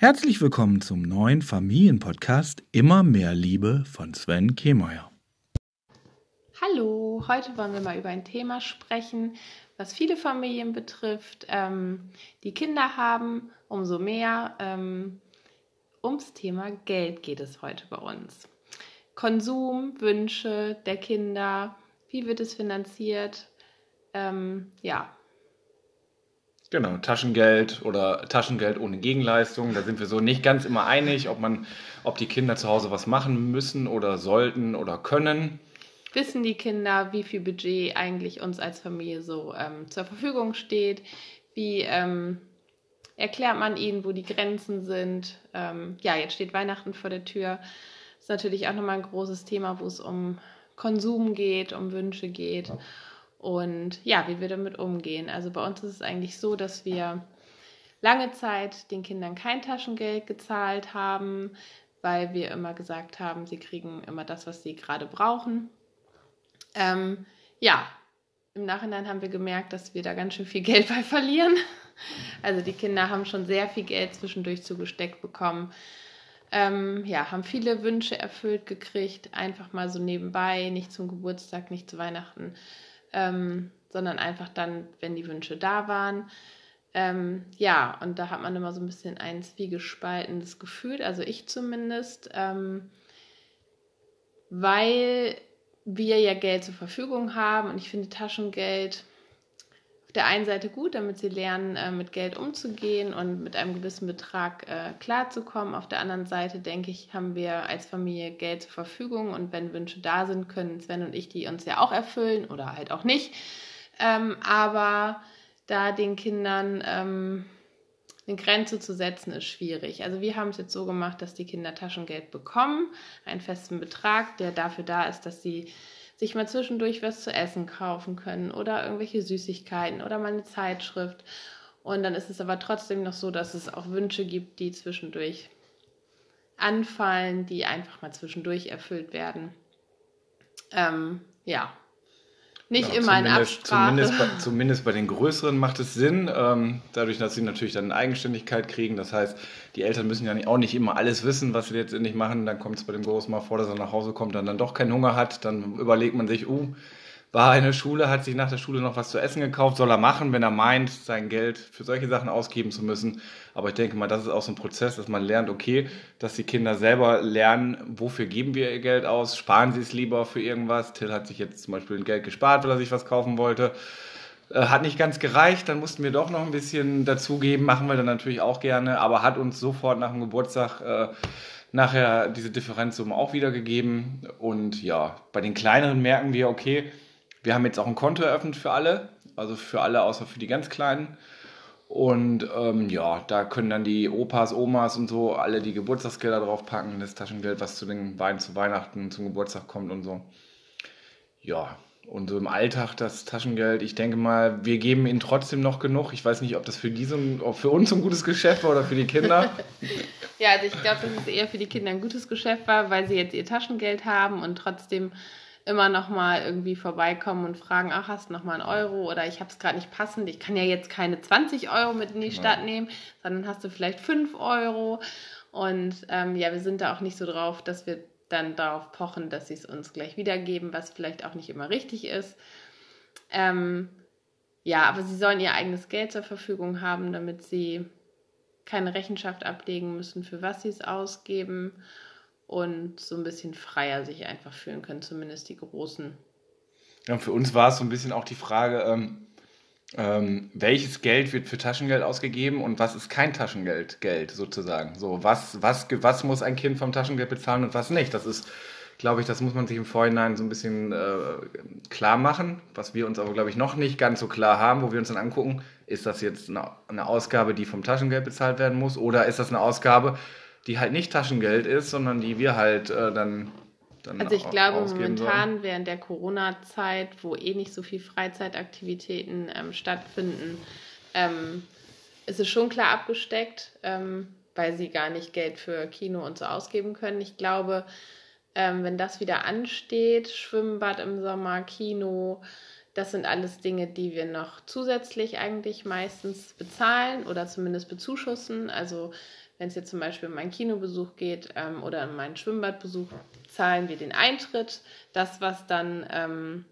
Herzlich willkommen zum neuen Familienpodcast Immer mehr Liebe von Sven Kehmeier. Hallo, heute wollen wir mal über ein Thema sprechen, was viele Familien betrifft, ähm, die Kinder haben, umso mehr. Ähm, ums Thema Geld geht es heute bei uns. Konsum, Wünsche der Kinder, wie wird es finanziert? Ähm, ja, Genau, Taschengeld oder Taschengeld ohne Gegenleistung. Da sind wir so nicht ganz immer einig, ob man, ob die Kinder zu Hause was machen müssen oder sollten oder können. Wissen die Kinder, wie viel Budget eigentlich uns als Familie so ähm, zur Verfügung steht? Wie ähm, erklärt man ihnen, wo die Grenzen sind? Ähm, ja, jetzt steht Weihnachten vor der Tür. Das ist natürlich auch nochmal ein großes Thema, wo es um Konsum geht, um Wünsche geht. Ja und ja, wie wir damit umgehen. Also bei uns ist es eigentlich so, dass wir lange Zeit den Kindern kein Taschengeld gezahlt haben, weil wir immer gesagt haben, sie kriegen immer das, was sie gerade brauchen. Ähm, ja, im Nachhinein haben wir gemerkt, dass wir da ganz schön viel Geld bei verlieren. Also die Kinder haben schon sehr viel Geld zwischendurch zugesteckt bekommen. Ähm, ja, haben viele Wünsche erfüllt gekriegt, einfach mal so nebenbei, nicht zum Geburtstag, nicht zu Weihnachten, ähm, sondern einfach dann, wenn die Wünsche da waren. Ähm, ja, und da hat man immer so ein bisschen ein zwiegespaltenes Gefühl, also ich zumindest, ähm, weil wir ja Geld zur Verfügung haben und ich finde Taschengeld auf der einen Seite gut, damit sie lernen, äh, mit Geld umzugehen und mit einem gewissen Betrag äh, klarzukommen. Auf der anderen Seite, denke ich, haben wir als Familie Geld zur Verfügung und wenn Wünsche da sind, können Sven und ich die uns ja auch erfüllen oder halt auch nicht. Ähm, aber da den Kindern ähm, eine Grenze zu setzen, ist schwierig. Also wir haben es jetzt so gemacht, dass die Kinder Taschengeld bekommen, einen festen Betrag, der dafür da ist, dass sie sich mal zwischendurch was zu essen kaufen können oder irgendwelche Süßigkeiten oder mal eine Zeitschrift. Und dann ist es aber trotzdem noch so, dass es auch Wünsche gibt, die zwischendurch anfallen, die einfach mal zwischendurch erfüllt werden. Ähm, ja, nicht ja, immer in Absprache. Zumindest bei, zumindest bei, den größeren macht es Sinn, ähm, dadurch, dass sie natürlich dann Eigenständigkeit kriegen. Das heißt, die Eltern müssen ja auch nicht immer alles wissen, was sie letztendlich machen. Dann kommt es bei dem Großen mal vor, dass er nach Hause kommt, dann dann doch keinen Hunger hat. Dann überlegt man sich, uh, war in der Schule, hat sich nach der Schule noch was zu essen gekauft, soll er machen, wenn er meint, sein Geld für solche Sachen ausgeben zu müssen. Aber ich denke mal, das ist auch so ein Prozess, dass man lernt, okay, dass die Kinder selber lernen, wofür geben wir ihr Geld aus, sparen sie es lieber für irgendwas. Till hat sich jetzt zum Beispiel ein Geld gespart, weil er sich was kaufen wollte. Äh, hat nicht ganz gereicht, dann mussten wir doch noch ein bisschen dazugeben, machen wir dann natürlich auch gerne, aber hat uns sofort nach dem Geburtstag äh, nachher diese Differenzsumme auch wiedergegeben. Und ja, bei den kleineren merken wir, okay, wir haben jetzt auch ein Konto eröffnet für alle, also für alle außer für die ganz Kleinen. Und ähm, ja, da können dann die Opas, Omas und so alle die Geburtstagsgelder draufpacken, das Taschengeld, was zu den beiden zu Weihnachten, zum Geburtstag kommt und so. Ja, und so im Alltag das Taschengeld, ich denke mal, wir geben ihnen trotzdem noch genug. Ich weiß nicht, ob das für die so ein, für uns ein gutes Geschäft war oder für die Kinder. ja, also ich glaube, dass es eher für die Kinder ein gutes Geschäft war, weil sie jetzt ihr Taschengeld haben und trotzdem immer noch mal irgendwie vorbeikommen und fragen, ach, hast du noch mal einen Euro oder ich habe es gerade nicht passend, ich kann ja jetzt keine 20 Euro mit in die Stadt ja. nehmen, sondern hast du vielleicht 5 Euro. Und ähm, ja, wir sind da auch nicht so drauf, dass wir dann darauf pochen, dass sie es uns gleich wiedergeben, was vielleicht auch nicht immer richtig ist. Ähm, ja, aber sie sollen ihr eigenes Geld zur Verfügung haben, damit sie keine Rechenschaft ablegen müssen, für was sie es ausgeben und so ein bisschen freier sich einfach fühlen können, zumindest die Großen. Ja, für uns war es so ein bisschen auch die Frage, ähm, ähm, welches Geld wird für Taschengeld ausgegeben und was ist kein Taschengeld, Geld sozusagen. So, was, was, was muss ein Kind vom Taschengeld bezahlen und was nicht? Das ist, glaube ich, das muss man sich im Vorhinein so ein bisschen äh, klar machen, was wir uns aber, glaube ich, noch nicht ganz so klar haben, wo wir uns dann angucken, ist das jetzt eine, eine Ausgabe, die vom Taschengeld bezahlt werden muss oder ist das eine Ausgabe, die halt nicht Taschengeld ist, sondern die wir halt äh, dann, dann. Also ich glaube momentan sollen. während der Corona-Zeit, wo eh nicht so viel Freizeitaktivitäten ähm, stattfinden, ähm, ist es schon klar abgesteckt, ähm, weil sie gar nicht Geld für Kino und so ausgeben können. Ich glaube, ähm, wenn das wieder ansteht, Schwimmbad im Sommer, Kino, das sind alles Dinge, die wir noch zusätzlich eigentlich meistens bezahlen oder zumindest bezuschussen. Also wenn es jetzt zum Beispiel um meinen Kinobesuch geht ähm, oder um meinen Schwimmbadbesuch, zahlen wir den Eintritt. Das, was dann ähm,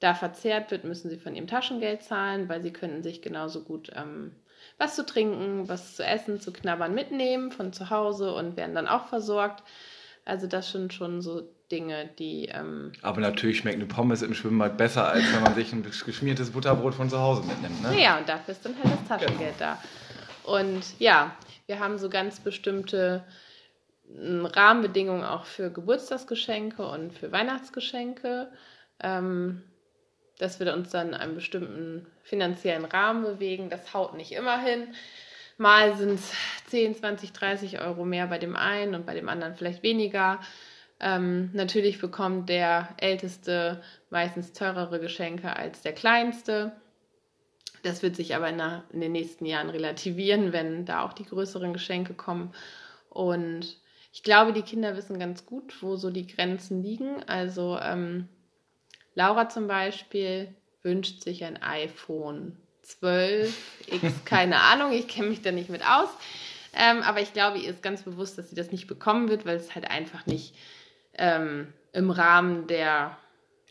da verzehrt wird, müssen sie von ihrem Taschengeld zahlen, weil sie können sich genauso gut ähm, was zu trinken, was zu essen, zu knabbern mitnehmen von zu Hause und werden dann auch versorgt. Also das sind schon so Dinge, die. Ähm Aber natürlich schmeckt eine Pommes im Schwimmbad besser, als wenn man sich ein geschmiertes Butterbrot von zu Hause mitnimmt. Ne? Ja, und dafür ist dann halt das Taschengeld genau. da. Und ja, wir haben so ganz bestimmte hm, Rahmenbedingungen auch für Geburtstagsgeschenke und für Weihnachtsgeschenke. Ähm, dass wir uns dann in einem bestimmten finanziellen Rahmen bewegen. Das haut nicht immer hin. Mal sind es 10, 20, 30 Euro mehr bei dem einen und bei dem anderen vielleicht weniger. Ähm, natürlich bekommt der Älteste meistens teurere Geschenke als der Kleinste. Das wird sich aber in, der, in, den nächsten Jahren relativieren, wenn da auch die größeren Geschenke kommen. Und ich glaube, die Kinder wissen ganz gut, wo so die Grenzen liegen. Also ähm, Laura zum Beispiel wünscht sich ein iPhone 12, X, keine Ahnung, ich kenne mich da nicht mit aus. Ähm, aber ich glaube, ihr ist ganz bewusst, dass sie das nicht bekommen wird, weil es halt einfach nicht ähm, im Rahmen der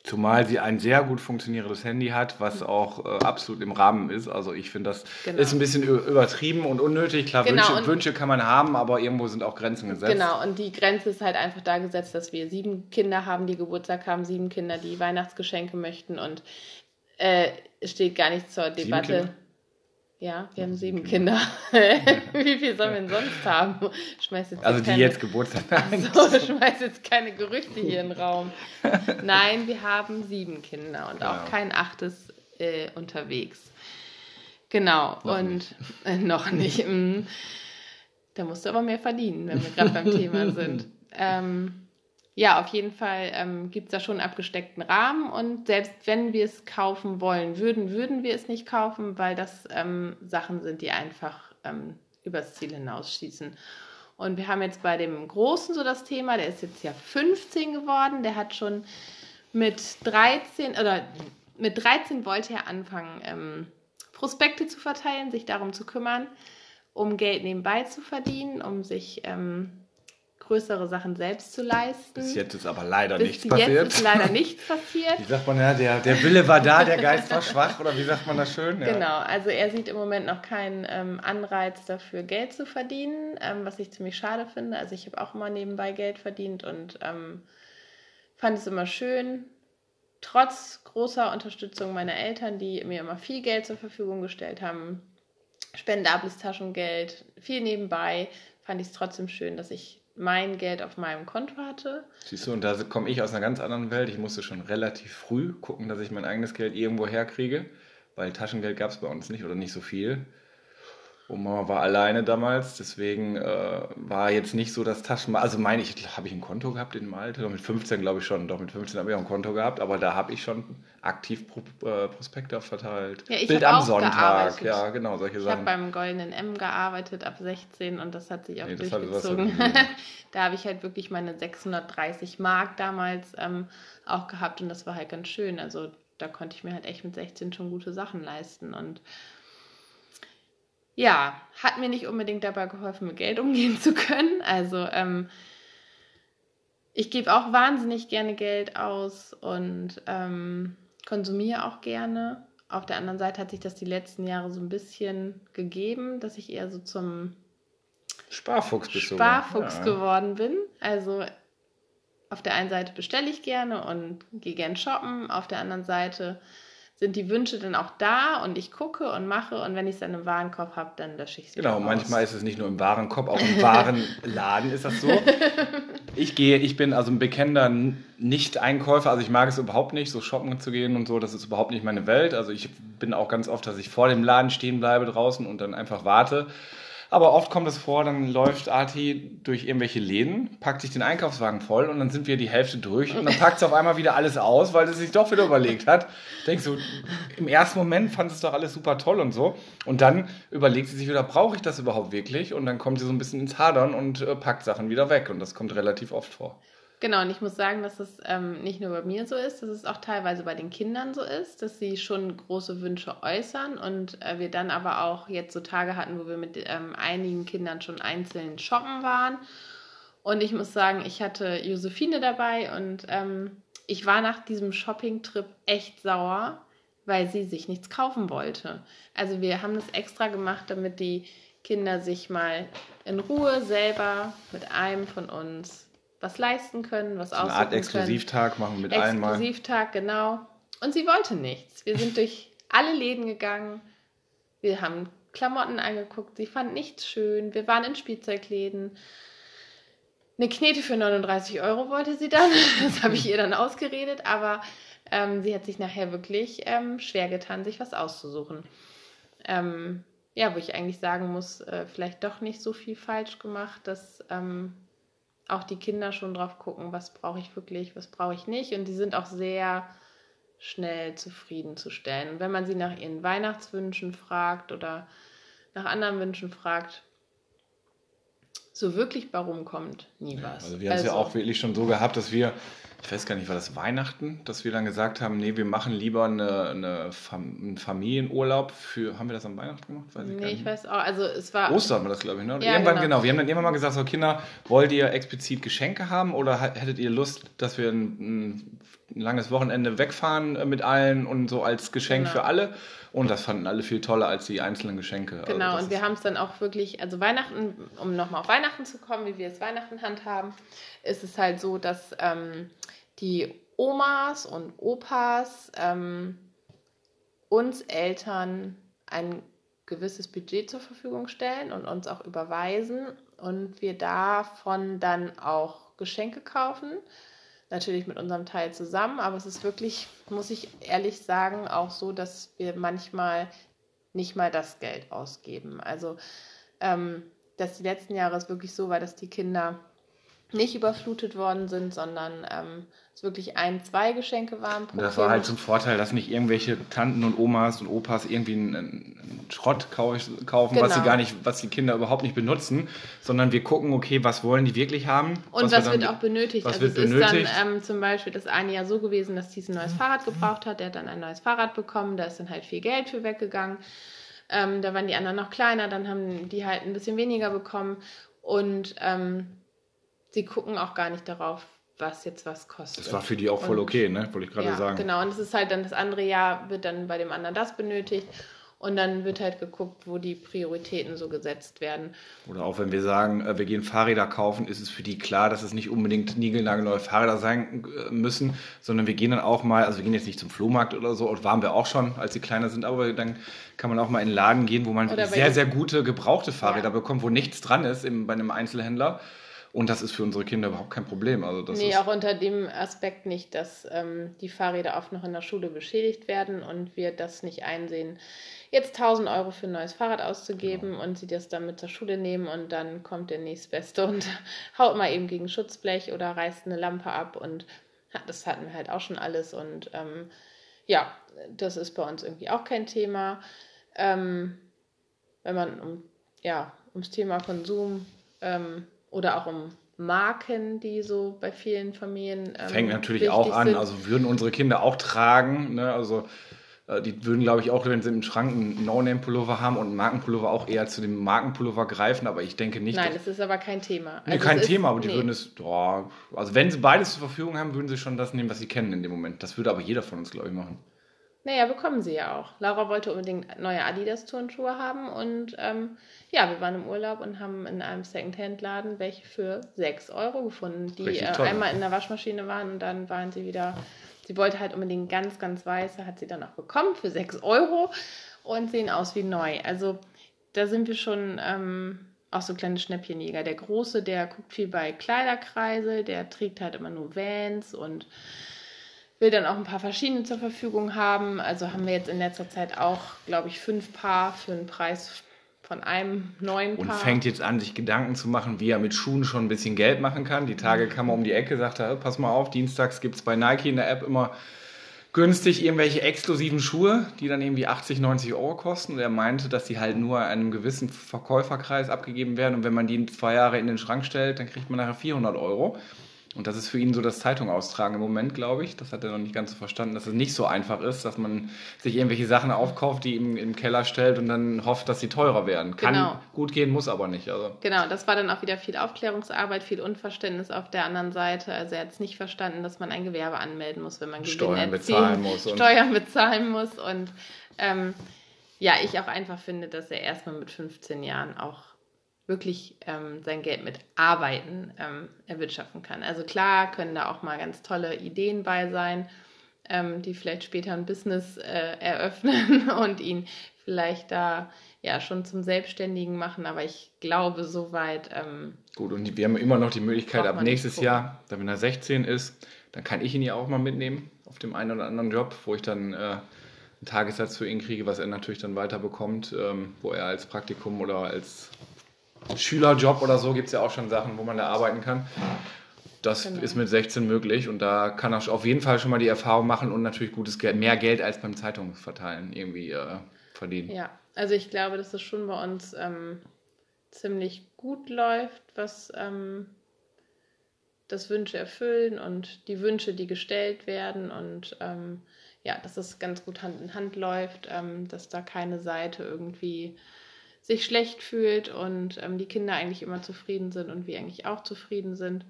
Zumal sie ein sehr gut funktionierendes Handy hat, was auch äh, absolut im Rahmen ist. Also ich finde, das genau. ist ein bisschen übertrieben und unnötig. Klar, genau, Wünsche, Wünsche, kann man haben, aber irgendwo sind auch Grenzen gesetzt. Genau, und die Grenze ist halt einfach da gesetzt, dass wir sieben Kinder haben, die Geburtstag haben, sieben Kinder, die Weihnachtsgeschenke möchten und äh, es steht gar nicht zur Debatte. Ja, wir haben sieben Kinder. Wie viel sollen wir denn sonst haben? Schmeiß jetzt also die keine, jetzt Geburtstag haben. So, schmeiß jetzt keine Gerüchte hier in den Raum. Nein, wir haben sieben Kinder und auch kein achtes äh, unterwegs. Genau, noch und nicht. Äh, noch nicht. Mm. Da musst du aber mehr verdienen, wenn wir gerade beim Thema sind. Ähm, ja, auf jeden Fall ähm, gibt es da schon einen abgesteckten Rahmen und selbst wenn wir es kaufen wollen würden, würden wir es nicht kaufen, weil das ähm, Sachen sind, die einfach ähm, übers Ziel hinausschießen. Und wir haben jetzt bei dem Großen so das Thema, der ist jetzt ja 15 geworden, der hat schon mit 13 oder mit 13 wollte er anfangen, ähm, Prospekte zu verteilen, sich darum zu kümmern, um Geld nebenbei zu verdienen, um sich ähm, größere Sachen selbst zu leisten. Bis jetzt ist aber leider Bis nichts passiert. Jetzt ist leider nichts passiert. Wie sagt man ja, der, der Wille war da, der Geist war schwach oder wie sagt man das schön? Ja. Genau, also er sieht im Moment noch keinen ähm, Anreiz dafür, Geld zu verdienen, ähm, was ich ziemlich schade finde. Also ich habe auch immer nebenbei Geld verdient und ähm, fand es immer schön. Trotz großer Unterstützung meiner Eltern, die mir immer viel Geld zur Verfügung gestellt haben, spendables Taschengeld, viel nebenbei, fand ich es trotzdem schön, dass ich mein Geld auf meinem Konto hatte. Siehst du, und da komme ich aus einer ganz anderen Welt. Ich musste schon relativ früh gucken, dass ich mein eigenes Geld irgendwo herkriege, weil Taschengeld gab es bei uns nicht oder nicht so viel. Und Mama war alleine damals, deswegen äh, war jetzt nicht so das Taschen. Also meine ich, habe ich ein Konto gehabt in dem Alter? Mit 15 glaube ich schon. Doch mit 15 habe ich auch ein Konto gehabt, aber da habe ich schon aktiv Pro, äh, Prospekte verteilt. Ja, ich Bild am Sonntag, gearbeitet. ja genau solche ich Sachen. Ich habe beim Goldenen M gearbeitet ab 16 und das hat sich auch nee, durchgezogen. da habe ich halt wirklich meine 630 Mark damals ähm, auch gehabt und das war halt ganz schön. Also da konnte ich mir halt echt mit 16 schon gute Sachen leisten und ja, hat mir nicht unbedingt dabei geholfen, mit Geld umgehen zu können. Also ähm, ich gebe auch wahnsinnig gerne Geld aus und ähm, konsumiere auch gerne. Auf der anderen Seite hat sich das die letzten Jahre so ein bisschen gegeben, dass ich eher so zum Sparfuchs, Sparfuchs ja. geworden bin. Also auf der einen Seite bestelle ich gerne und gehe gern shoppen, auf der anderen Seite sind die Wünsche dann auch da und ich gucke und mache und wenn ich es dann im Warenkorb habe, dann lösche ich es Genau, manchmal ist es nicht nur im Warenkorb, auch im Warenladen ist das so. Ich gehe, ich bin also ein bekennender Nicht-Einkäufer, also ich mag es überhaupt nicht, so shoppen zu gehen und so, das ist überhaupt nicht meine Welt. Also ich bin auch ganz oft, dass ich vor dem Laden stehen bleibe draußen und dann einfach warte aber oft kommt es vor, dann läuft Arti durch irgendwelche Läden, packt sich den Einkaufswagen voll und dann sind wir die Hälfte durch und dann packt es auf einmal wieder alles aus, weil es sich doch wieder überlegt hat. Denkst du, im ersten Moment fand es doch alles super toll und so. Und dann überlegt sie sich wieder, brauche ich das überhaupt wirklich? Und dann kommt sie so ein bisschen ins Hadern und äh, packt Sachen wieder weg. Und das kommt relativ oft vor. Genau, und ich muss sagen, dass es ähm, nicht nur bei mir so ist, dass es auch teilweise bei den Kindern so ist, dass sie schon große Wünsche äußern und äh, wir dann aber auch jetzt so Tage hatten, wo wir mit ähm, einigen Kindern schon einzeln shoppen waren. Und ich muss sagen, ich hatte Josephine dabei und ähm, ich war nach diesem Shopping-Trip echt sauer, weil sie sich nichts kaufen wollte. Also wir haben das extra gemacht, damit die Kinder sich mal in Ruhe selber mit einem von uns was leisten können, was aussuchen Eine Art Exklusivtag machen mit allen mal. Exklusivtag, genau. Und sie wollte nichts. Wir sind durch alle Läden gegangen. Wir haben Klamotten angeguckt. Sie fand nichts schön. Wir waren in Spielzeugläden. Eine Knete für 39 Euro wollte sie dann. Das habe ich ihr dann ausgeredet. Aber ähm, sie hat sich nachher wirklich ähm, schwer getan, sich was auszusuchen. Ähm, ja, wo ich eigentlich sagen muss, äh, vielleicht doch nicht so viel falsch gemacht, dass ähm, auch die Kinder schon drauf gucken, was brauche ich wirklich, was brauche ich nicht. Und die sind auch sehr schnell zufriedenzustellen. Und wenn man sie nach ihren Weihnachtswünschen fragt oder nach anderen Wünschen fragt, so wirklich warum kommt nie was. also wir haben es also, ja auch wirklich schon so gehabt, dass wir ich weiß gar nicht, war das Weihnachten, dass wir dann gesagt haben, nee, wir machen lieber eine, eine Fam einen Familienurlaub für, haben wir das am Weihnachten gemacht? Weiß ich nee, ich weiß auch, also es war... Ostern war das, glaube ich, ne? Ja, irgendwann, genau. genau. Wir haben dann irgendwann mal gesagt, so Kinder, wollt ihr explizit Geschenke haben oder hättet ihr Lust, dass wir ein, ein langes Wochenende wegfahren äh, mit allen und so als Geschenk genau. für alle? Und das fanden alle viel toller als die einzelnen Geschenke. Also genau, also und wir haben es dann auch wirklich, also Weihnachten, um nochmal auf Weihnachten zu kommen, wie wir es Weihnachten handhaben, ist es halt so, dass ähm, die Omas und Opas ähm, uns Eltern ein gewisses Budget zur Verfügung stellen und uns auch überweisen und wir davon dann auch Geschenke kaufen. Natürlich mit unserem Teil zusammen, aber es ist wirklich, muss ich ehrlich sagen, auch so, dass wir manchmal nicht mal das Geld ausgeben. Also, ähm, dass die letzten Jahre es wirklich so war, dass die Kinder nicht überflutet worden sind, sondern ähm, es wirklich ein, zwei Geschenke waren. Pro das war halt zum Vorteil, dass nicht irgendwelche Tanten und Omas und Opas irgendwie einen, einen Schrott kaufen, genau. was sie genau. gar nicht, was die Kinder überhaupt nicht benutzen, sondern wir gucken, okay, was wollen die wirklich haben? Und was, was wird auch benötigt. Was also wird es benötigt? ist dann ähm, zum Beispiel das eine Jahr so gewesen, dass dies ein neues Fahrrad gebraucht hat, der hat dann ein neues Fahrrad bekommen, da ist dann halt viel Geld für weggegangen. Ähm, da waren die anderen noch kleiner, dann haben die halt ein bisschen weniger bekommen und ähm, sie gucken auch gar nicht darauf, was jetzt was kostet. Das war für die auch voll und, okay, ne? Wollte ich gerade ja, sagen. Genau, und es ist halt dann das andere Jahr, wird dann bei dem anderen das benötigt. Und dann wird halt geguckt, wo die Prioritäten so gesetzt werden. Oder auch wenn wir sagen, äh, wir gehen Fahrräder kaufen, ist es für die klar, dass es nicht unbedingt niegelnagelneue Fahrräder sein äh, müssen, sondern wir gehen dann auch mal, also wir gehen jetzt nicht zum Flohmarkt oder so, und waren wir auch schon, als sie kleiner sind, aber dann kann man auch mal in den Laden gehen, wo man sehr, sehr gute gebrauchte Fahrräder ja. bekommt, wo nichts dran ist im, bei einem Einzelhändler. Und das ist für unsere Kinder überhaupt kein Problem. Also das nee, auch unter dem Aspekt nicht, dass ähm, die Fahrräder oft noch in der Schule beschädigt werden und wir das nicht einsehen, jetzt 1000 Euro für ein neues Fahrrad auszugeben genau. und sie das dann mit zur Schule nehmen und dann kommt der nächstbeste und haut mal eben gegen Schutzblech oder reißt eine Lampe ab und das hatten wir halt auch schon alles und ähm, ja, das ist bei uns irgendwie auch kein Thema. Ähm, wenn man um, ja, ums Thema Konsum ähm, oder auch um Marken, die so bei vielen Familien. Ähm, Fängt natürlich auch an, sind. also würden unsere Kinder auch tragen, ne? also äh, die würden, glaube ich, auch, wenn sie im Schrank einen No-Name-Pullover haben und einen Markenpullover auch eher zu dem Markenpullover greifen, aber ich denke nicht. Nein, das ist aber kein Thema. Also nee, kein Thema, aber die nee. würden es, oh, also wenn sie beides zur Verfügung haben, würden sie schon das nehmen, was sie kennen in dem Moment. Das würde aber jeder von uns, glaube ich, machen. Naja, bekommen sie ja auch. Laura wollte unbedingt neue Adidas-Turnschuhe haben und ähm, ja, wir waren im Urlaub und haben in einem Secondhand-Laden welche für 6 Euro gefunden, die äh, einmal in der Waschmaschine waren und dann waren sie wieder, sie wollte halt unbedingt ganz, ganz weiße, hat sie dann auch bekommen für 6 Euro und sehen aus wie neu. Also da sind wir schon ähm, auch so kleine Schnäppchenjäger. Der Große, der guckt viel bei Kleiderkreise, der trägt halt immer nur Vans und will dann auch ein paar verschiedene zur Verfügung haben. Also haben wir jetzt in letzter Zeit auch, glaube ich, fünf Paar für einen Preis von einem neuen Paar. Und fängt jetzt an, sich Gedanken zu machen, wie er mit Schuhen schon ein bisschen Geld machen kann. Die Tage kam er um die Ecke, sagte, pass mal auf, dienstags gibt es bei Nike in der App immer günstig irgendwelche exklusiven Schuhe, die dann irgendwie 80, 90 Euro kosten. Und er meinte, dass die halt nur einem gewissen Verkäuferkreis abgegeben werden. Und wenn man die zwei Jahre in den Schrank stellt, dann kriegt man nachher 400 Euro. Und das ist für ihn so das Zeitung austragen im Moment, glaube ich. Das hat er noch nicht ganz so verstanden, dass es nicht so einfach ist, dass man sich irgendwelche Sachen aufkauft, die ihm im Keller stellt und dann hofft, dass sie teurer werden. Kann genau. gut gehen, muss aber nicht. Also. Genau, das war dann auch wieder viel Aufklärungsarbeit, viel Unverständnis auf der anderen Seite. Also er hat es nicht verstanden, dass man ein Gewerbe anmelden muss, wenn man Gewinn Steuern bezahlen muss. Steuern bezahlen muss. Und ähm, ja, ich auch einfach finde, dass er erstmal mit 15 Jahren auch wirklich ähm, sein Geld mit Arbeiten ähm, erwirtschaften kann. Also klar können da auch mal ganz tolle Ideen bei sein, ähm, die vielleicht später ein Business äh, eröffnen und ihn vielleicht da ja schon zum Selbstständigen machen, aber ich glaube soweit. Ähm, Gut, und wir haben immer noch die Möglichkeit, ab nächstes Jahr, wenn er 16 ist, dann kann ich ihn ja auch mal mitnehmen auf dem einen oder anderen Job, wo ich dann äh, einen Tagessatz für ihn kriege, was er natürlich dann weiter bekommt, ähm, wo er als Praktikum oder als Schülerjob oder so gibt es ja auch schon Sachen, wo man da arbeiten kann. Das genau. ist mit 16 möglich und da kann er auf jeden Fall schon mal die Erfahrung machen und natürlich gutes Geld, mehr Geld als beim Zeitungsverteilen irgendwie äh, verdienen. Ja, also ich glaube, dass es schon bei uns ähm, ziemlich gut läuft, was ähm, das Wünsche erfüllen und die Wünsche, die gestellt werden und ähm, ja, dass es ganz gut Hand in Hand läuft, ähm, dass da keine Seite irgendwie sich schlecht fühlt und ähm, die Kinder eigentlich immer zufrieden sind und wir eigentlich auch zufrieden sind.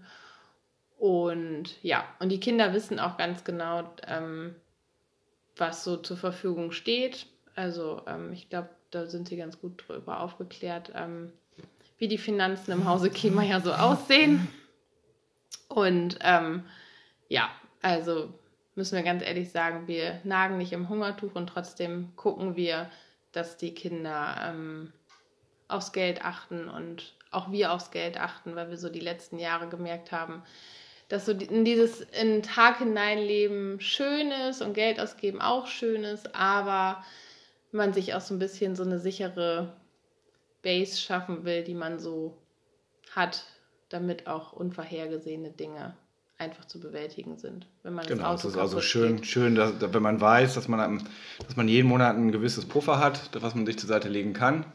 Und ja, und die Kinder wissen auch ganz genau, ähm, was so zur Verfügung steht. Also ähm, ich glaube, da sind sie ganz gut drüber aufgeklärt, ähm, wie die Finanzen im Hause Kema ja so aussehen. Und ähm, ja, also müssen wir ganz ehrlich sagen, wir nagen nicht im Hungertuch und trotzdem gucken wir, dass die Kinder ähm, aufs Geld achten und auch wir aufs Geld achten, weil wir so die letzten Jahre gemerkt haben, dass so in dieses in den Tag hineinleben schön ist und Geld ausgeben auch schön ist, aber man sich auch so ein bisschen so eine sichere Base schaffen will, die man so hat, damit auch unvorhergesehene Dinge einfach zu bewältigen sind. Wenn man genau, das, das ist also schön, geht. schön dass, wenn man weiß, dass man, dass man jeden Monat ein gewisses Puffer hat, was man sich zur Seite legen kann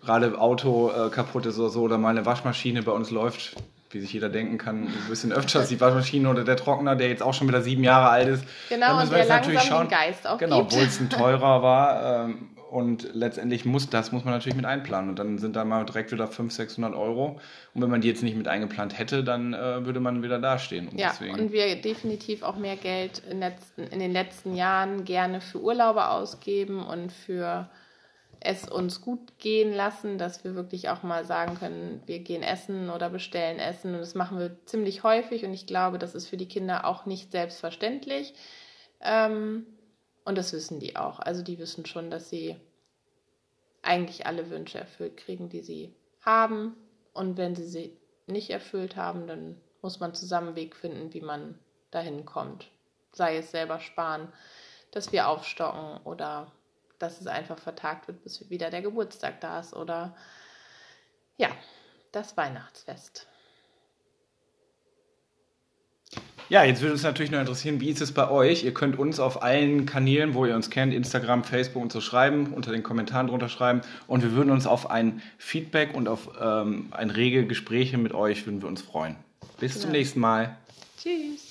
gerade Auto äh, kaputt ist oder so oder mal eine Waschmaschine bei uns läuft, wie sich jeder denken kann, ein bisschen öfters die Waschmaschine oder der Trockner, der jetzt auch schon wieder sieben Jahre alt ist. Genau, und der langsam schauen, den Geist auch Genau, obwohl es ein teurer war. Ähm, und letztendlich muss das muss man natürlich mit einplanen. Und dann sind da mal direkt wieder 500, 600 Euro. Und wenn man die jetzt nicht mit eingeplant hätte, dann äh, würde man wieder dastehen. Und ja, deswegen... und wir definitiv auch mehr Geld in, letzten, in den letzten Jahren gerne für Urlaube ausgeben und für es uns gut gehen lassen, dass wir wirklich auch mal sagen können, wir gehen essen oder bestellen Essen. Und das machen wir ziemlich häufig und ich glaube, das ist für die Kinder auch nicht selbstverständlich. Ähm, und das wissen die auch. Also die wissen schon, dass sie eigentlich alle Wünsche erfüllt kriegen, die sie haben. Und wenn sie sie nicht erfüllt haben, dann muss man zusammen einen Weg finden, wie man dahin kommt. Sei es selber sparen, dass wir aufstocken oder dass es einfach vertagt wird, bis wieder der Geburtstag da ist oder ja, das Weihnachtsfest. Ja, jetzt würde uns natürlich noch interessieren, wie ist es bei euch? Ihr könnt uns auf allen Kanälen, wo ihr uns kennt, Instagram, Facebook und so schreiben, unter den Kommentaren drunter schreiben. Und wir würden uns auf ein Feedback und auf ähm, ein rege Gespräche mit euch würden wir uns freuen. Bis genau. zum nächsten Mal. Tschüss.